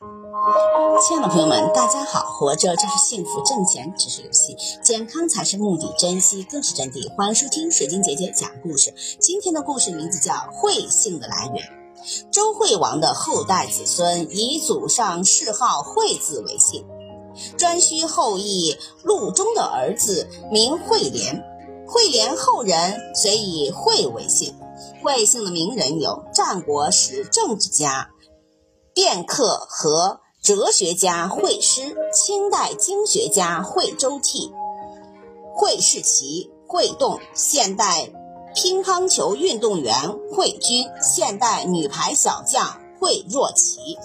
亲爱的朋友们，大家好！活着就是幸福，挣钱只是游戏，健康才是目的，珍惜更是真谛。欢迎收听水晶姐姐讲故事。今天的故事名字叫《惠姓的来源》。周惠王的后代子孙以祖上谥号惠字为姓，颛顼后裔陆中的儿子名惠廉，惠廉后人遂以惠为姓。惠姓的名人有战国时政治家、辩客和哲学家惠施，清代经学家惠周替、惠士奇、惠栋，现代。乒乓球运动员惠军，现代女排小将惠若琪。